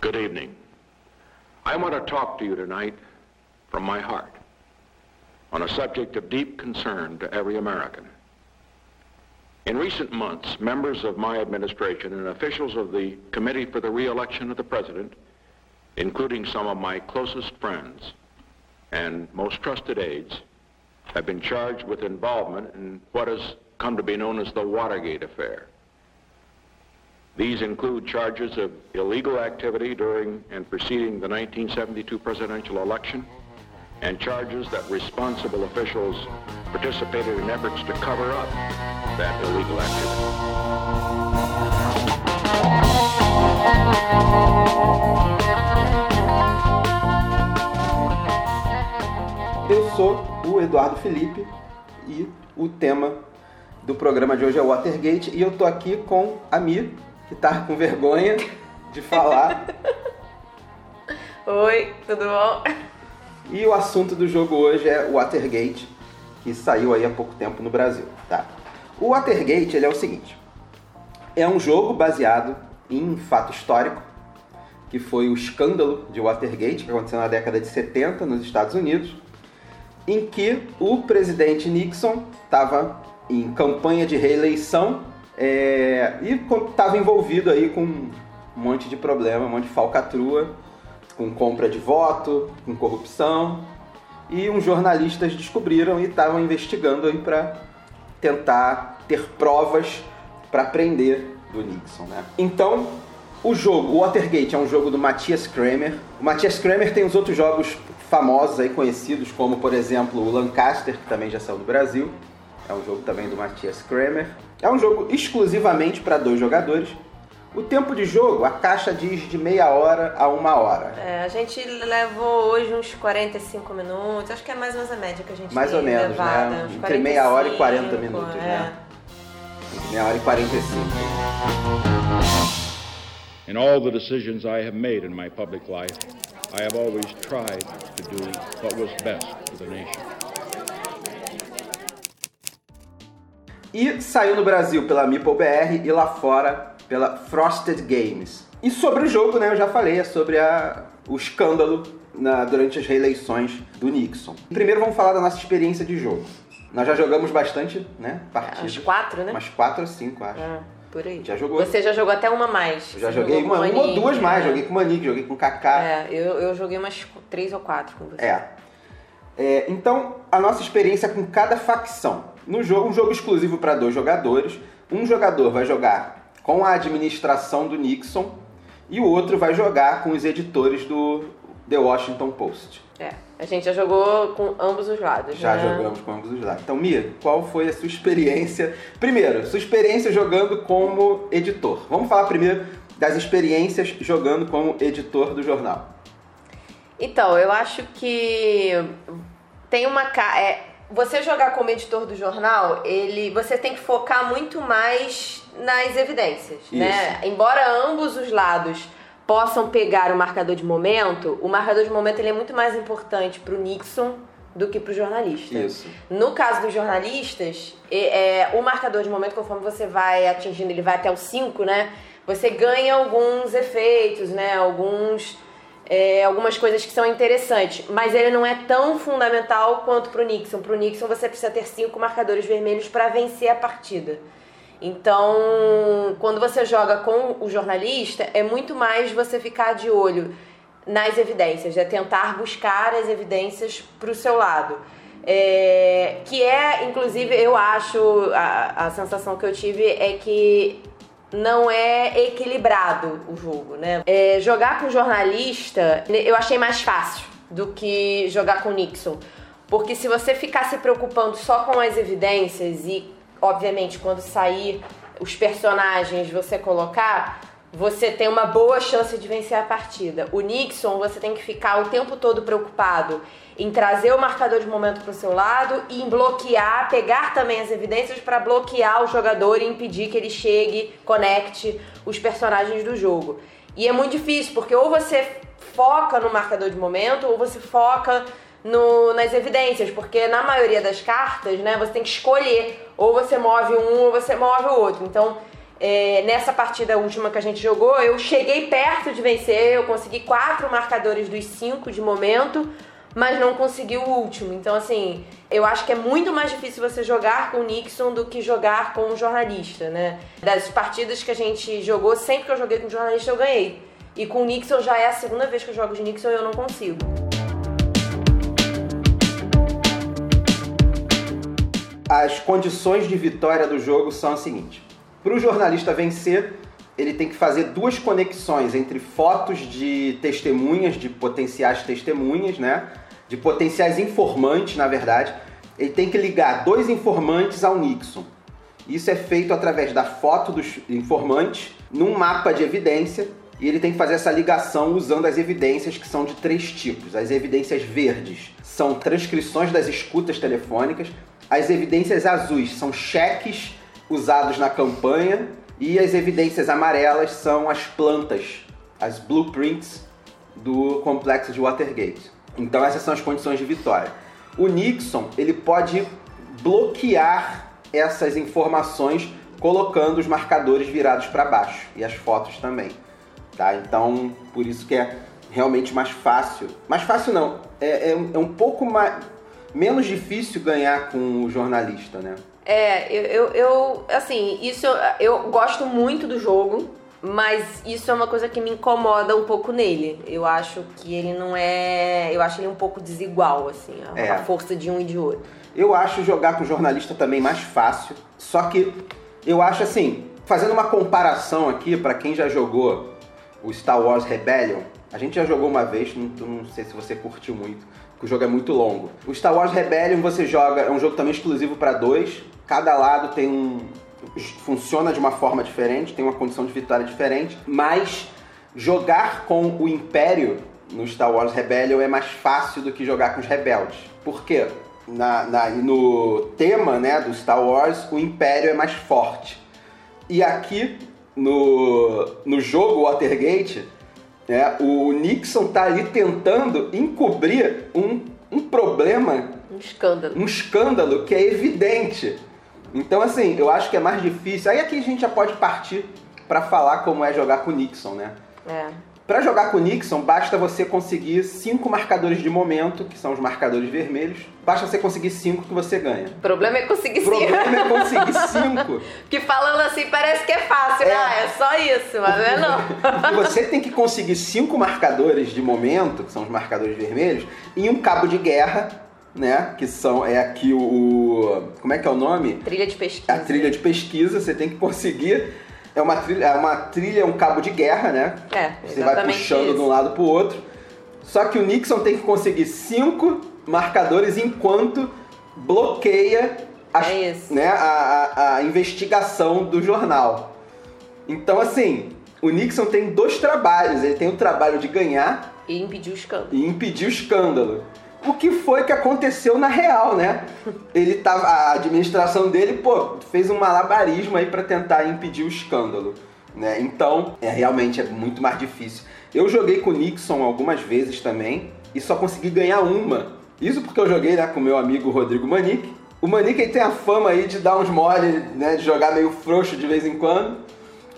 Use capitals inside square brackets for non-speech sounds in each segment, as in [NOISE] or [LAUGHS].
Good evening. I want to talk to you tonight from my heart on a subject of deep concern to every American. In recent months, members of my administration and officials of the Committee for the Re-Election of the President, including some of my closest friends and most trusted aides, have been charged with involvement in what has come to be known as the Watergate affair. These include charges of illegal activity during and preceding the 1972 presidential election and charges that responsible officials participated in efforts to cover up that illegal activity. Eu sou o Eduardo Felipe e o tema do programa de hoje é Watergate e eu tô aqui com a Mi, que tá com vergonha de falar. [LAUGHS] Oi, tudo bom? e o assunto do jogo hoje é Watergate, que saiu aí há pouco tempo no Brasil, tá? O Watergate, ele é o seguinte. É um jogo baseado em fato histórico, que foi o escândalo de Watergate, que aconteceu na década de 70 nos Estados Unidos, em que o presidente Nixon estava em campanha de reeleição é, e estava envolvido aí com um monte de problema, um monte de falcatrua, com compra de voto, com corrupção, e uns jornalistas descobriram e estavam investigando aí para tentar ter provas para prender do Nixon, né? Então, o jogo, Watergate, é um jogo do Matthias Kramer. O Matthias Kramer tem os outros jogos famosos aí conhecidos, como por exemplo o Lancaster, que também já saiu do Brasil. É um jogo também do Matthias Kramer. É um jogo exclusivamente para dois jogadores. O tempo de jogo, a caixa diz de meia hora a uma hora. É, a gente levou hoje uns 45 minutos, acho que é mais ou menos a média que a gente Mais ou menos, né? uns Entre meia hora e 40 45, minutos, é. né? Meia hora e 45. In all the decisions I have made in my public life, I have always tried to do what was best for the nation. E saiu no Brasil pela Meeple BR e lá fora pela Frosted Games. E sobre o jogo, né, eu já falei, é sobre a, o escândalo na- durante as reeleições do Nixon. Primeiro vamos falar da nossa experiência de jogo. Nós já jogamos bastante, né, partidas. Uns quatro, né? Umas quatro ou cinco, acho. É, por aí. Já jogou? Você já jogou até uma mais. Eu já Você joguei uma, com uma ou Manique, duas mais, né? joguei com o Manique, joguei com o Kaká. É, eu, eu joguei umas três ou quatro com você. É. É, Então, a nossa experiência com cada facção. No jogo, um jogo exclusivo para dois jogadores. Um jogador vai jogar com a administração do Nixon e o outro vai jogar com os editores do The Washington Post. É, A gente já jogou com ambos os lados, Já né? jogamos com ambos os lados. Então, Mia, qual foi a sua experiência? Primeiro, sua experiência jogando como editor. Vamos falar primeiro das experiências jogando como editor do jornal. Então, eu acho que tem uma é, você jogar como editor do jornal, ele você tem que focar muito mais nas evidências, né? Embora ambos os lados possam pegar o marcador de momento, o marcador de momento ele é muito mais importante para o Nixon do que para o jornalista. Isso. No caso dos jornalistas, e- é, o marcador de momento, conforme você vai atingindo, ele vai até o 5, né? Você ganha alguns efeitos, né? Alguns, é, algumas coisas que são interessantes. Mas ele não é tão fundamental quanto pro Nixon. Pro Nixon você precisa ter cinco marcadores vermelhos para vencer a partida. Então, quando você joga com o jornalista, é muito mais você ficar de olho nas evidências, é tentar buscar as evidências para o seu lado. É, que é, inclusive, eu acho, a, a sensação que eu tive é que não é equilibrado o jogo, né? É, jogar com jornalista eu achei mais fácil do que jogar com Nixon. Porque se você ficar se preocupando só com as evidências e, obviamente, quando sair os personagens você colocar, você tem uma boa chance de vencer a partida. O Nixon, você tem que ficar o tempo todo preocupado em trazer o marcador de momento para o seu lado e em bloquear, pegar também as evidências para bloquear o jogador e impedir que ele chegue, conecte os personagens do jogo. E é muito difícil, porque ou você foca no marcador de momento ou você foca no- nas evidências, porque na maioria das cartas, né, você tem que escolher ou você move um ou você move o outro. Então, é, nessa partida última que a gente jogou, eu cheguei perto de vencer, eu consegui quatro marcadores dos cinco de momento, mas não consegui o último. Então, assim, eu acho que é muito mais difícil você jogar com o Nixon do que jogar com um jornalista, né? Das partidas que a gente jogou, sempre que eu joguei com um jornalista, eu ganhei. E com o Nixon já é a segunda vez que eu jogo de Nixon e eu não consigo. As condições de vitória do jogo são as seguintes para o jornalista vencer, ele tem que fazer duas conexões entre fotos de testemunhas, de potenciais testemunhas, né? De potenciais informantes, na verdade. Ele tem que ligar dois informantes ao Nixon. Isso é feito através da foto dos informantes num mapa de evidência e ele tem que fazer essa ligação usando as evidências que são de três tipos. As evidências verdes são transcrições das escutas telefônicas, as evidências azuis são cheques usados na campanha e as evidências amarelas são as plantas, as blueprints do complexo de Watergate. Então essas são as condições de vitória. O Nixon ele pode bloquear essas informações colocando os marcadores virados para baixo e as fotos também, tá? Então por isso que é realmente mais fácil. Mais fácil não, é, é, é um pouco mais menos difícil ganhar com o jornalista, né? É, eu, eu, eu, assim, isso eu, eu gosto muito do jogo, mas isso é uma coisa que me incomoda um pouco nele. Eu acho que ele não é. Eu acho ele um pouco desigual, assim, a, é. a força de um e de outro. Eu acho jogar com jornalista também mais fácil, só que eu acho assim, fazendo uma comparação aqui para quem já jogou o Star Wars Rebellion, a gente já jogou uma vez, não, não sei se você curtiu muito, porque o jogo é muito longo. O Star Wars Rebellion você joga, é um jogo também exclusivo para dois, cada lado tem um. funciona de uma forma diferente, tem uma condição de vitória diferente, mas jogar com o Império no Star Wars Rebellion é mais fácil do que jogar com os rebeldes. Por quê? Na, na, no tema né, do Star Wars, o Império é mais forte. E aqui, no, no jogo Watergate, né, o Nixon tá ali tentando encobrir um, um problema. Um escândalo. Um escândalo que é evidente. Então, assim, eu acho que é mais difícil. Aí aqui a gente já pode partir para falar como é jogar com o Nixon, né? É. Para jogar com o Nixon, basta você conseguir cinco marcadores de momento, que são os marcadores vermelhos. Basta você conseguir cinco que você ganha. O problema é conseguir cinco. O problema é conseguir cinco. [LAUGHS] que falando assim parece que é fácil, né? é. né? É só isso, mas não é não. [LAUGHS] você tem que conseguir cinco marcadores de momento, que são os marcadores vermelhos, em um cabo de guerra né? Que são é aqui o como é que é o nome? Trilha de pesquisa. A trilha de pesquisa, você tem que conseguir é uma trilha, é uma trilha, é um cabo de guerra, né? É, você vai puxando isso. de um lado pro outro. Só que o Nixon tem que conseguir cinco marcadores enquanto bloqueia as, é né, a, a, a investigação do jornal. Então, assim, o Nixon tem dois trabalhos. Ele tem o trabalho de ganhar e impedir o escândalo. E impedir o escândalo o que foi que aconteceu na real, né? Ele tava, a administração dele, pô, fez um malabarismo aí para tentar impedir o escândalo, né? Então, é realmente é muito mais difícil. Eu joguei com o Nixon algumas vezes também e só consegui ganhar uma. Isso porque eu joguei né, com meu amigo Rodrigo Manique. O Manique tem a fama aí de dar uns mole, né, de jogar meio frouxo de vez em quando.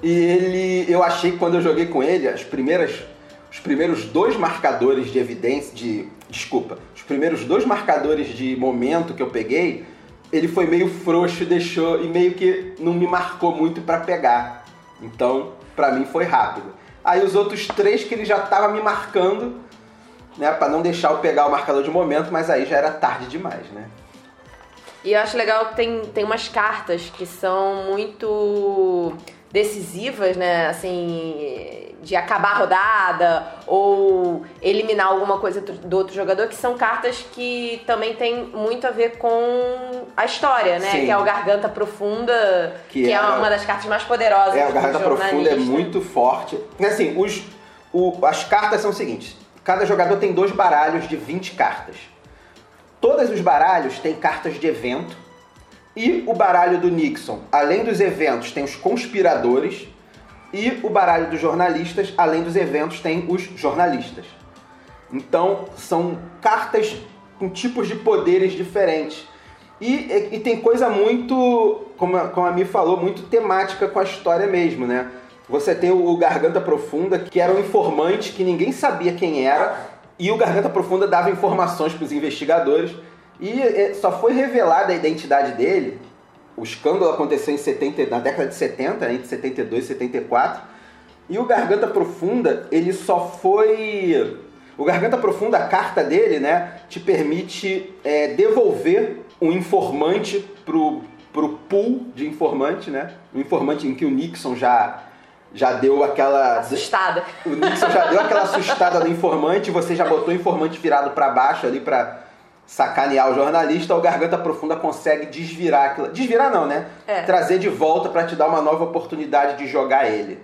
E ele, eu achei que quando eu joguei com ele, as primeiras os primeiros dois marcadores de evidência, de desculpa, os primeiros dois marcadores de momento que eu peguei, ele foi meio frouxo deixou e meio que não me marcou muito para pegar. Então, para mim foi rápido. Aí os outros três que ele já estava me marcando, né, para não deixar eu pegar o marcador de momento, mas aí já era tarde demais, né? E eu acho legal que tem, tem umas cartas que são muito decisivas, né? Assim, de acabar a rodada ou eliminar alguma coisa do outro jogador, que são cartas que também tem muito a ver com a história, né? Sim. Que é o Garganta Profunda, que, que é, é, uma das cartas mais poderosas é, do Garganta Profunda é muito forte. Assim, os, o, as cartas são o seguinte, cada jogador tem dois baralhos de 20 cartas. Todos os baralhos têm cartas de evento, e o baralho do Nixon, além dos eventos, tem os conspiradores, e o baralho dos jornalistas, além dos eventos, tem os jornalistas. Então, são cartas com tipos de poderes diferentes. E, e tem coisa muito, como a, como a Mi falou, muito temática com a história mesmo, né? Você tem o Garganta Profunda, que era um informante que ninguém sabia quem era, e o Garganta Profunda dava informações para os investigadores, e é, só foi revelada a identidade dele. O escândalo aconteceu em 70, na década de 70, né, entre 72 e 74, e o Garganta Profunda, ele só foi. O Garganta Profunda, a carta dele, né, te permite é, devolver um informante pro, pro pool de informante, né? Um informante em que o Nixon já já deu aquela assustada. O Nixon já deu aquela assustada no informante, você já botou o informante virado para baixo ali para sacanear o jornalista, o Garganta Profunda consegue desvirar aquilo. Desvirar não, né? É. Trazer de volta para te dar uma nova oportunidade de jogar ele,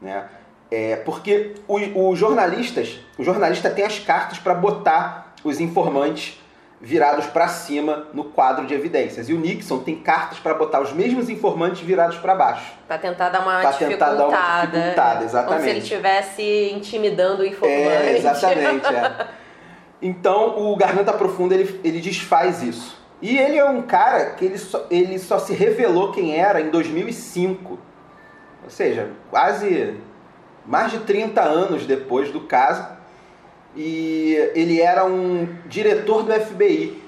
né? É, porque os jornalistas, o jornalista tem as cartas para botar os informantes virados para cima no quadro de evidências. E o Nixon tem cartas para botar os mesmos informantes virados para baixo. Para tentar dar uma pra dificultada. Tentar dar uma dificultada, exatamente. Como se ele estivesse intimidando o informante. É, exatamente. É. [LAUGHS] Então, o Garganta Profunda, ele, ele desfaz isso. E ele é um cara que ele só, ele só se revelou quem era em 2005. Ou seja, quase mais de 30 anos depois do caso. E ele era um diretor do FBI.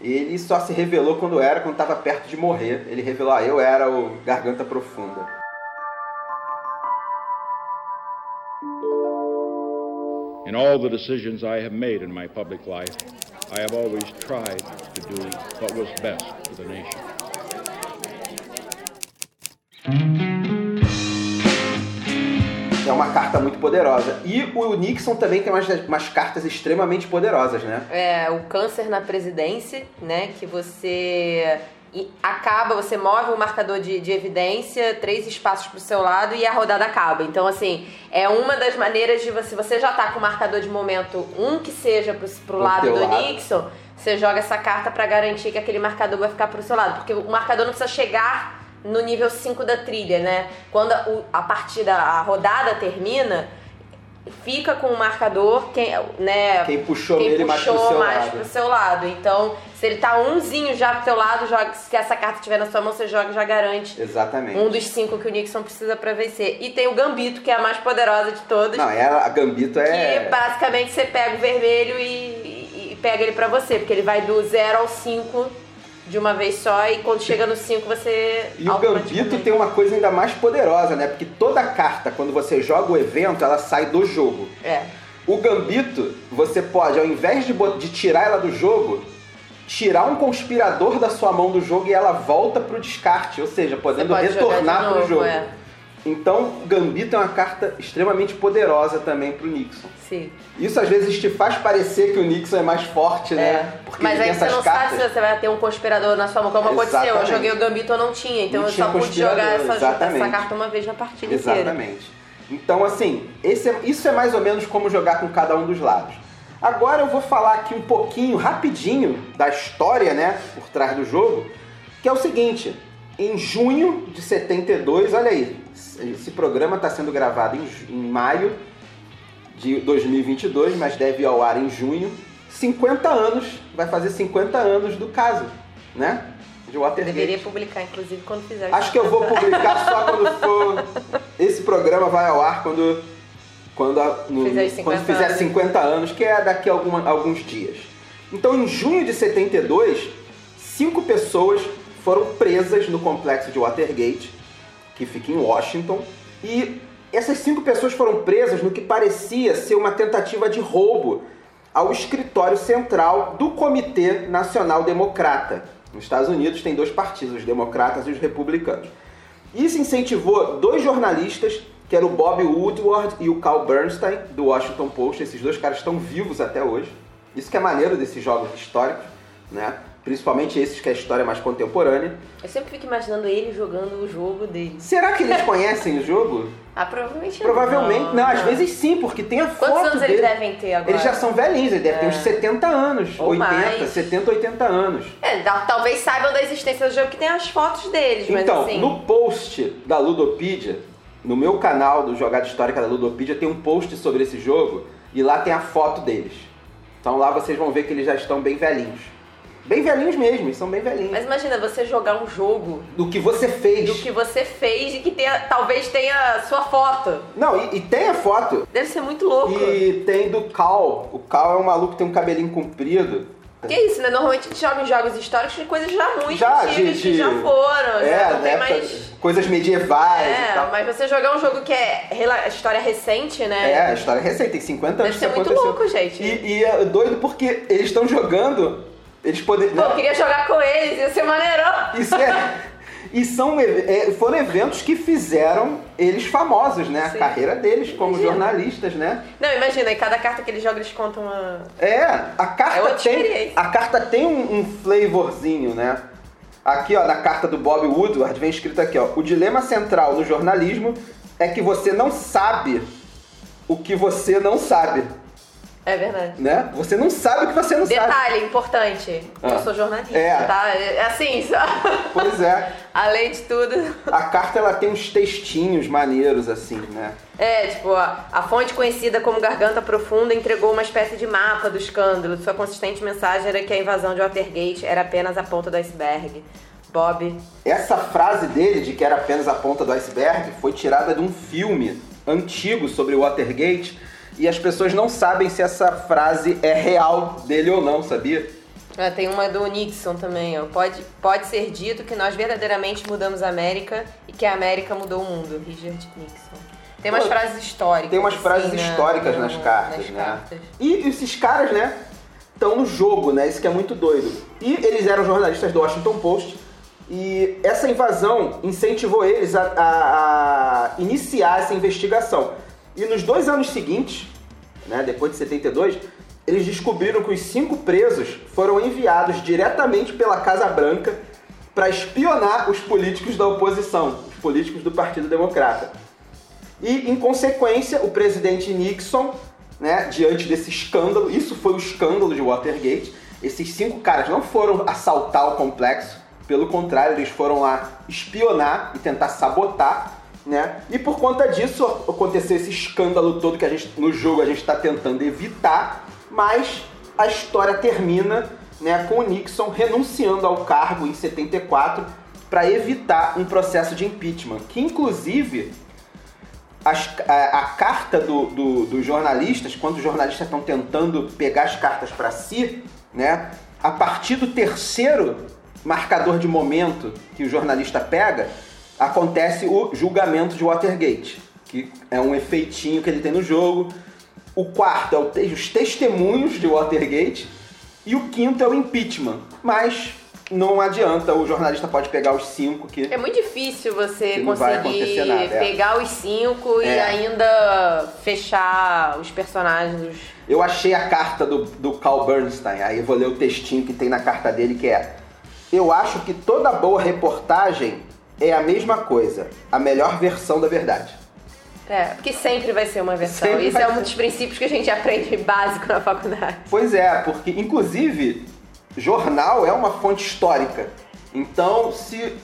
Ele só se revelou quando era, quando estava perto de morrer. Ele revelou, ah, eu era o Garganta Profunda. In all the decisions I have made in my public life, I have always tried to do what was best for the nation. É uma carta muito poderosa. E o Nixon também tem umas, umas cartas extremamente poderosas, né? É, o câncer na presidência, né? Que você acaba, você move o marcador de, de evidência três espaços para o seu lado e a rodada acaba. Então, assim, é uma das maneiras de você. Você já tá com o marcador de momento um que seja para o lado do lado. Nixon, você joga essa carta para garantir que aquele marcador vai ficar para o seu lado. Porque o marcador não precisa chegar no nível 5 da trilha, né? Quando a, a partida, a rodada termina, fica com o marcador quem, né, quem puxou, quem ele puxou mais, pro seu, mais pro seu lado. Então, se ele tá umzinho já pro teu lado, joga, se essa carta estiver na sua mão, você joga e já garante Exatamente. um dos cinco que o Nixon precisa para vencer. E tem o Gambito, que é a mais poderosa de todas. Não, é, a Gambito é... Que basicamente você pega o vermelho e, e, e pega ele para você, porque ele vai do 0 ao 5 de uma vez só e quando chega no 5 você. E o Gambito tem uma coisa ainda mais poderosa, né? Porque toda carta, quando você joga o evento, ela sai do jogo. É. O Gambito, você pode, ao invés de, de tirar ela do jogo, tirar um conspirador da sua mão do jogo e ela volta pro descarte, ou seja, podendo retornar novo, pro jogo. É. Então, Gambito é uma carta extremamente poderosa também pro Nixon. Sim. Isso às vezes te faz parecer que o Nixon é mais forte, né? É. Porque Mas aí você não cartas. sabe se você vai ter um conspirador na sua mão, como aconteceu. Eu joguei o Gambito ou não tinha, então não eu tinha só pude jogar essa, exatamente. essa, carta uma vez na partida Exatamente. inteira. Então, assim, é, isso é mais ou menos como jogar com cada um dos lados. Agora eu vou falar aqui um pouquinho, rapidinho, da história, né, por trás do jogo, que é o seguinte. Em junho de 72, olha aí, esse programa está sendo gravado em, em, maio de 2022, mas deve ir ao ar em junho. 50 anos, vai fazer 50 anos do caso, né? De Watergate. Deveria publicar, inclusive, quando fizer. Acho que eu vou publicar só [LAUGHS] quando for. Esse programa vai ao ar quando, quando, no, fizer quando fizer anos. 50 anos, que é daqui a alguma, alguns dias. Então, em junho de 72, cinco pessoas foram presas no complexo de Watergate que fica em Washington, e essas cinco pessoas foram presas no que parecia ser uma tentativa de roubo ao escritório central do Comitê Nacional Democrata. Nos Estados Unidos tem dois partidos, os democratas e os republicanos. Isso incentivou dois jornalistas, que eram o Bob Woodward e o Carl Bernstein, do Washington Post. Esses dois caras estão vivos até hoje. Isso que é maneiro desses jogos históricos, né? Principalmente esses que é a história mais contemporânea. Eu sempre fico imaginando ele jogando o jogo dele. Será que eles [LAUGHS] conhecem o jogo? Ah, provavelmente Provavelmente. não. Não, às vezes sim, porque tem a Quantos foto anos dele. eles devem ter agora? Eles já são velhinhos, eles devem É. ter uns 70 anos, Ou 80, mais. 70, 80 anos. É, talvez saibam da existência do jogo que tem as fotos deles, mas Então, assim... no post da Ludopedia, no meu canal do Jogada Histórica da Ludopedia, tem um post sobre esse jogo e lá tem a foto deles. Então lá vocês vão ver que eles já estão bem velhinhos. Bem velhinhos mesmo, são bem velhinhos. Mas imagina você jogar um jogo Do que você fez. do que você fez e que tenha, talvez tenha sua foto. Não, e, e tem a foto. Deve ser muito louco. E tem do Cal. O Cal é um maluco que tem um cabelinho comprido. Que isso, né? Normalmente a gente joga em jogos históricos de coisas já muito Já, antigas de- que já foram. É, já não na tem mais. coisas medievais e É, tal. mas você jogar um jogo que é história recente, né? É, história é recente, tem 50 anos Deve ser muito aconteceu. louco, gente. E, e é doido porque eles estão jogando, eles podem... Pô, eu queria jogar com eles, ia ser maneirão. Isso é... E são, é, foram eventos que fizeram eles famosos, né? A Sim. carreira deles como Imagina. jornalistas, né? Não, imagina, e cada carta que eles jogam, eles contam uma. É, a carta É tem, a carta tem um, um flavorzinho, né? Aqui, ó, na carta do Bob Woodward vem escrito aqui, ó: "O dilema central no jornalismo é que você não sabe o que você não sabe, É verdade. né? Você não sabe o que você não sabe. Detalhe importante, Ah. eu sou jornalista, É. tá? É assim, só. Pois é. [LAUGHS] Além de tudo. A carta ela tem uns textinhos maneiros assim, né? É, tipo, a, a fonte conhecida como Garganta Profunda entregou uma espécie de mapa do escândalo. Sua consistente mensagem era que a invasão de Watergate era apenas a ponta do iceberg. Bob. Essa frase dele de que era apenas a ponta do iceberg foi tirada de um filme antigo sobre Watergate e as pessoas não sabem se essa frase é real dele ou não, sabia? Ah, tem uma do Nixon também, ó. Pode, pode ser dito que nós verdadeiramente mudamos a América e que a América mudou o mundo. Richard Nixon. Tem umas Pô, frases históricas. Tem umas assim, frases na- históricas nas cartas, nas né? cartas. E esses caras, né, estão no jogo, né? Isso que é muito doido. E eles eram jornalistas do Washington Post e essa invasão incentivou eles a, a- a iniciar essa investigação. E nos dois anos seguintes, né, depois de 72, eles descobriram que os cinco presos foram enviados diretamente pela Casa Branca para espionar os políticos da oposição, os políticos do Partido Democrata. E, em consequência, o presidente Nixon, né, diante desse escândalo, isso foi o escândalo de Watergate, esses cinco caras não foram assaltar o complexo, pelo contrário, eles foram lá espionar e tentar sabotar, né? E por conta disso aconteceu esse escândalo todo que a gente no jogo a gente está tentando evitar, mas a história termina, né, com o Nixon renunciando ao cargo em 74 para evitar um processo de impeachment, que inclusive as- a, a carta do- do- dos jornalistas, quando os jornalistas estão tentando pegar as cartas para si, né? A partir do terceiro marcador de momento que o jornalista pega, acontece o julgamento de Watergate, que é um efeitinho que ele tem no jogo. O quarto é o te- os testemunhos de Watergate e o quinto é o impeachment. Mas não adianta, o jornalista pode pegar os cinco que É muito difícil você conseguir é. pegar os cinco e É. ainda fechar os personagens. Eu achei a carta do, do Carl Bernstein, aí eu vou ler o textinho que tem na carta dele, que é Eu acho que toda boa reportagem é a mesma coisa, a melhor versão da verdade. É, porque sempre vai ser uma versão. Sempre Isso é um dos princípios que a gente aprende básico na faculdade. Pois é, porque inclusive jornal é uma fonte histórica. Então, se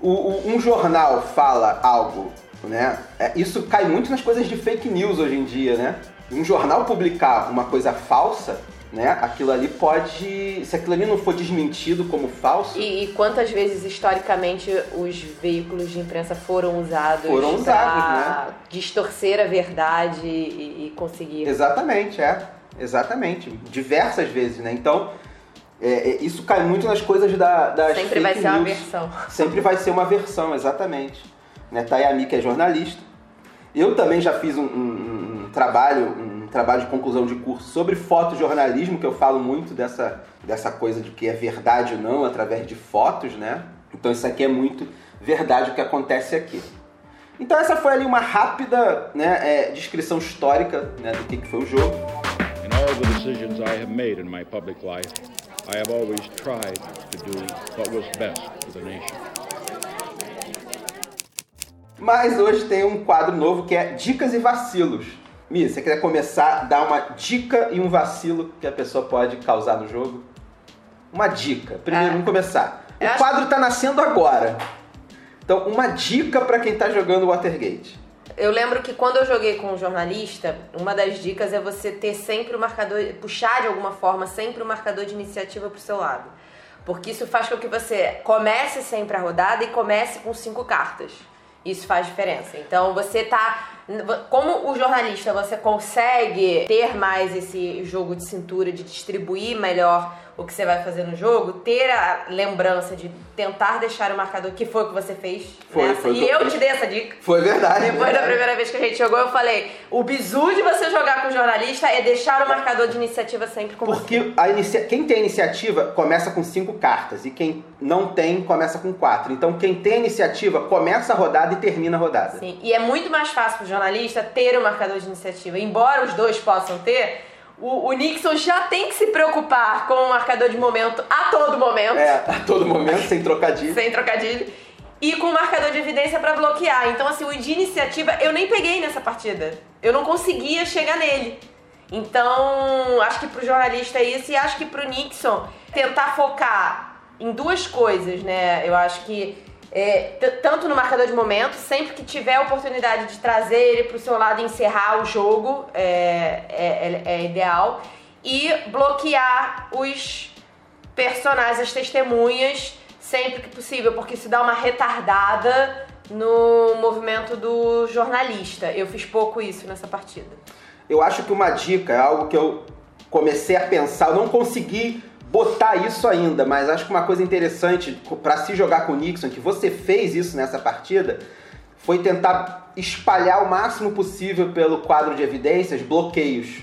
o- o- um jornal fala algo, né? é, isso cai muito nas coisas de fake news hoje em dia, né? Um jornal publicar uma coisa falsa, né? Aquilo ali pode, se aquilo ali não for desmentido como falso, E, e quantas vezes, historicamente, os veículos de imprensa foram usados Foram usados, né? distorcer a verdade e, e conseguir. Exatamente, é. Exatamente. Diversas vezes, né? Então, é, é, isso cai muito nas coisas da, das Sempre vai ser uma news. versão. Sempre vai ser uma versão, exatamente. Né? Tayami, que é jornalista. Eu também já fiz um, um- um trabalho, um trabalho de conclusão de curso sobre fotojornalismo, que eu falo muito dessa, dessa coisa de que é verdade ou não através de fotos, né? Então isso aqui é muito verdade o que acontece aqui. Então essa foi ali uma rápida né, é, descrição histórica né, do que, que foi o jogo. In all the decisions I have made in my public life, I have always tried to do what was best for the nation. Mas hoje tem um quadro novo que é Dicas e Vacilos. Mi, você quer começar, dar uma dica e um vacilo que a pessoa pode causar no jogo? Uma dica. Primeiro, Ah. vamos começar. O quadro tá nascendo agora. Então, uma dica pra quem tá jogando Watergate. Eu lembro que quando eu joguei com um jornalista, uma das dicas é você ter sempre o marcador, puxar de alguma forma sempre o marcador de iniciativa pro seu lado. Porque isso faz com que você comece sempre a rodada e comece com cinco cartas. Isso faz diferença. Então você tá. Como o jornalista, você consegue ter mais esse jogo de cintura, de distribuir melhor o que você vai fazer no jogo, ter a lembrança de tentar deixar o marcador, que foi o que você fez Foi, nessa. foi e eu eu te dei essa dica. Foi verdade. Depois da primeira vez que a gente jogou, eu falei: o bizu de você jogar com o jornalista é deixar o marcador de iniciativa sempre com você. Porque a inicia... quem tem iniciativa começa com cinco cartas e quem não tem começa com quatro. Então quem tem iniciativa começa a rodada e termina a rodada. Sim, e é muito mais fácil pro jornalista ter o marcador de iniciativa. Embora os dois possam ter, o, o Nixon já tem que se preocupar com o marcador de momento a todo momento, É, a todo momento, sem trocadilho. sem trocadilho, e com o marcador de evidência pra bloquear. Então, assim, o de iniciativa eu nem peguei nessa partida. Eu não conseguia chegar nele. Então, acho que pro jornalista é isso, e acho que pro Nixon tentar focar em duas coisas, né? Eu acho que é, tanto no marcador de momento, sempre que tiver a oportunidade de trazer ele pro seu lado e encerrar o jogo, é, é- é- é ideal. E bloquear os personagens, as testemunhas, sempre que possível, porque isso dá uma retardada no movimento do jornalista. Eu fiz pouco isso nessa partida. Eu acho que uma dica é algo que eu comecei a pensar, eu não consegui botar isso ainda, mas acho que uma coisa interessante para se jogar com o Nixon, que você fez isso nessa partida, foi tentar espalhar o máximo possível pelo quadro de evidências bloqueios.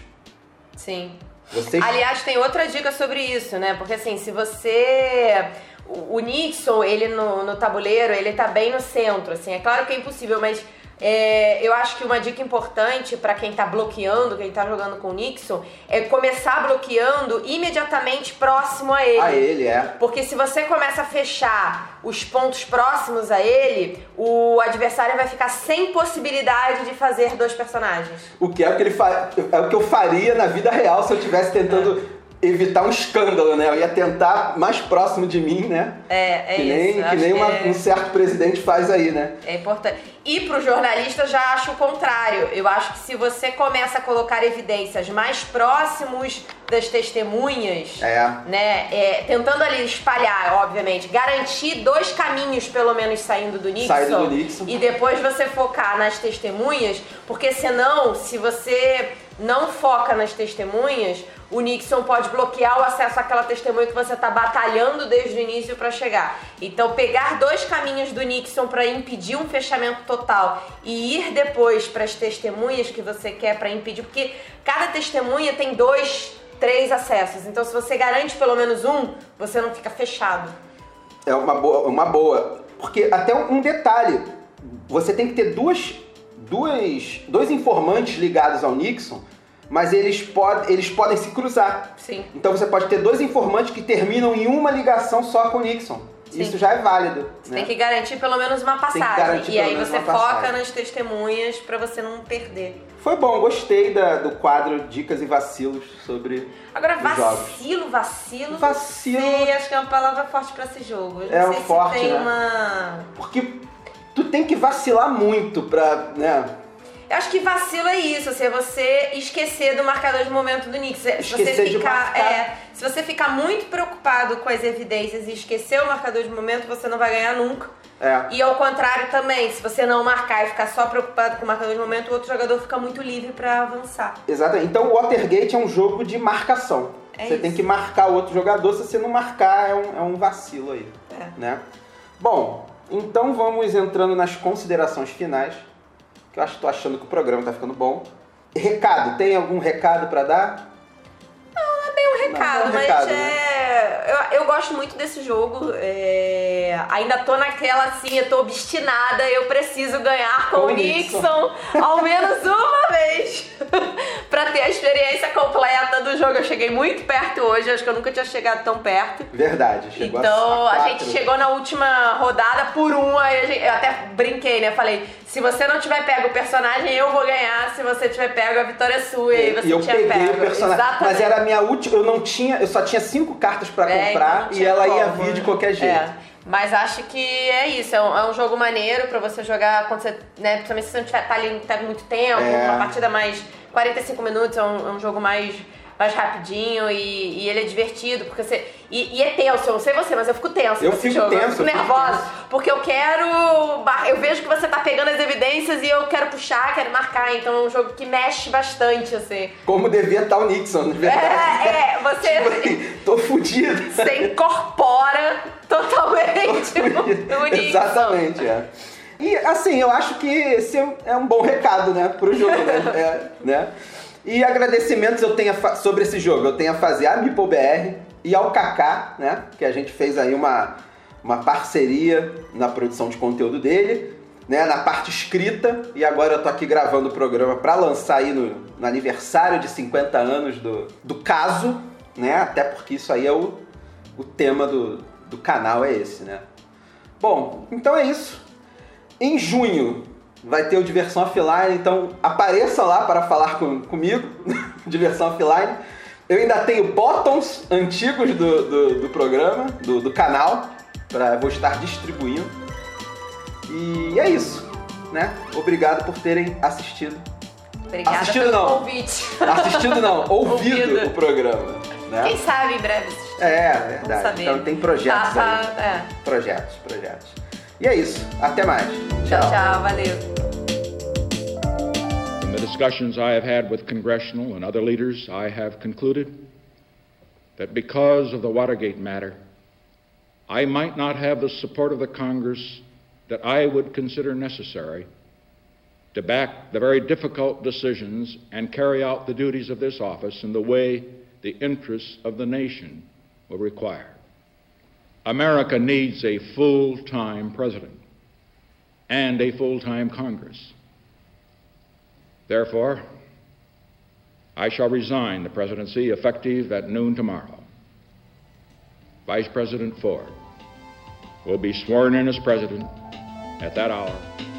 Sim. Você Aliás, tem outra dica sobre isso, né? Porque assim, se você. O Nixon, ele no, no tabuleiro, ele tá bem no centro, assim. É claro que é impossível, mas é, eu acho que uma dica importante pra quem tá bloqueando, quem tá jogando com o Nixon, é começar bloqueando imediatamente próximo a ele. a ele é. Porque se você começa a fechar os pontos próximos a ele, o adversário vai ficar sem possibilidade de fazer dois personagens. O que é o que ele fa... é o que eu faria na vida real se eu estivesse tentando evitar um escândalo, né? Eu ia tentar mais próximo de mim, né? É, é que isso. nem, que acho nem uma- é- um certo presidente faz aí, né? É importante. E pro jornalista já acho o contrário. Eu acho que se você começa a colocar evidências mais próximos das testemunhas, É. né, é, tentando ali espalhar, obviamente, garantir dois caminhos pelo menos saindo do Nixon, Saindo do Nixon. e depois você focar nas testemunhas, porque senão, se você não foca nas testemunhas, o Nixon pode bloquear o acesso àquela testemunha que você está batalhando desde o início para chegar. Então, pegar dois caminhos do Nixon para impedir um fechamento total e ir depois para as testemunhas que você quer para impedir, porque cada testemunha tem dois, três acessos. Então, se você garante pelo menos um, você não fica fechado. É uma boa, uma boa. Porque até um detalhe, você tem que ter duas, duas, dois informantes ligados ao Nixon, mas eles, pod, eles podem se cruzar. Sim. Então você pode ter dois informantes que terminam em uma ligação só com o Nixon. Sim. Isso já é válido. Você né? tem que garantir pelo menos uma passagem. garantir E aí você foca passagem. nas testemunhas para você não perder. Foi bom, gostei da- do quadro Dicas e Vacilos sobre Agora, os jogos. vacilo, vacilo. Vacilo. Sei, acho que é uma palavra forte pra esse jogo. Eu não É sei um se forte, tem né? uma. Porque tu tem que vacilar muito pra, né? Acho que vacilo é isso, assim, é você esquecer do marcador de momento do Knicks. É, Se você Esquecer de ficar, é, se você ficar muito preocupado com as evidências e esquecer o marcador de momento, você não vai ganhar nunca. É. E ao contrário também, se você não marcar e ficar só preocupado com o marcador de momento, o outro jogador fica muito livre pra avançar. Exatamente. Então o Watergate é um jogo de marcação. É você isso. tem que marcar o outro jogador, se você não marcar, é um, é um vacilo aí. É. Né? Bom, então vamos entrando nas considerações finais. Que eu acho, tô achando que o programa tá ficando bom. Recado, tem algum recado pra dar? um recado, Não, não é um mas recado, é. né? Eu, eu gosto muito desse jogo. é, Ainda tô naquela assim, eu tô obstinada, eu preciso ganhar com, Com o Nixon. Nixon ao menos uma vez [LAUGHS] pra ter a experiência completa do jogo. Eu cheguei muito perto hoje, acho que eu nunca tinha chegado tão perto. Verdade. Chegou Então, a, a gente chegou na última rodada por um, aí a gente- eu até brinquei, né? Falei, se você não tiver pego o personagem, eu vou ganhar. Se você tiver pego, a vitória é sua. E aí você eu tinha peguei pego. o personagem. Exatamente. Mas era a minha última. Eu não tinha. Eu só tinha cinco cartas pra É, então comprar não e ela ia como, vir de né? qualquer jeito. É. Mas acho que é isso, é um, é um jogo maneiro pra você jogar quando você, né, principalmente se você não tiver, tá ali tá muito tempo, É. uma partida mais 45 minutos, é um, é um jogo mais mais rapidinho e, e ele é divertido, porque você. E, e, é tenso, eu não sei você, mas eu fico tenso. Eu fico jogo. tenso. Eu fico nervosa. Porque eu quero. Eu vejo que você tá pegando as evidências e eu quero puxar, quero marcar. Então é um jogo que mexe bastante, assim. Como devia estar o Nixon, na verdade. É, é, você. tipo assim, tô fudido. Você incorpora totalmente [LAUGHS] o Nixon. Exatamente, é. E assim, eu acho que esse é um bom recado, né, pro jogo, né? [LAUGHS] É, né? E agradecimentos eu tenho sobre esse jogo, eu tenho a fazer a MipoBR e ao Kaká, né, que a gente fez aí uma, uma parceria na produção de conteúdo dele, né, na parte escrita, e agora eu tô aqui gravando o programa para lançar aí no, no, aniversário de 50 anos do, do caso, né, até porque isso aí é o, o tema do, do canal, é esse, né. Bom, então é isso. Em junho vai ter o Diversão Offline, então apareça lá para falar com, comigo, [LAUGHS] Diversão Offline. Eu ainda tenho bottoms antigos do, do, do programa, do, do canal, para vou estar distribuindo. E é isso, né? Obrigado por terem assistido. Obrigada assistido pelo não. convite. Assistido não, [LAUGHS] ouvido, Ouvido. o programa. Né? Quem sabe em breve assistir. É, Vamos verdade. Então tem projetos Tá, aí. tá, é. Projetos, projetos. E é isso. Até mais. Tchau, tchau. Valeu. From the discussions I have had with congressional and other leaders, I have concluded that because of the Watergate matter, I might not have the support of the Congress that I would consider necessary to back the very difficult decisions and carry out the duties of this office in the way the interests of the nation will require. America needs a full time president and a full time Congress. Therefore, I shall resign the presidency effective at noon tomorrow. Vice President Ford will be sworn in as president at that hour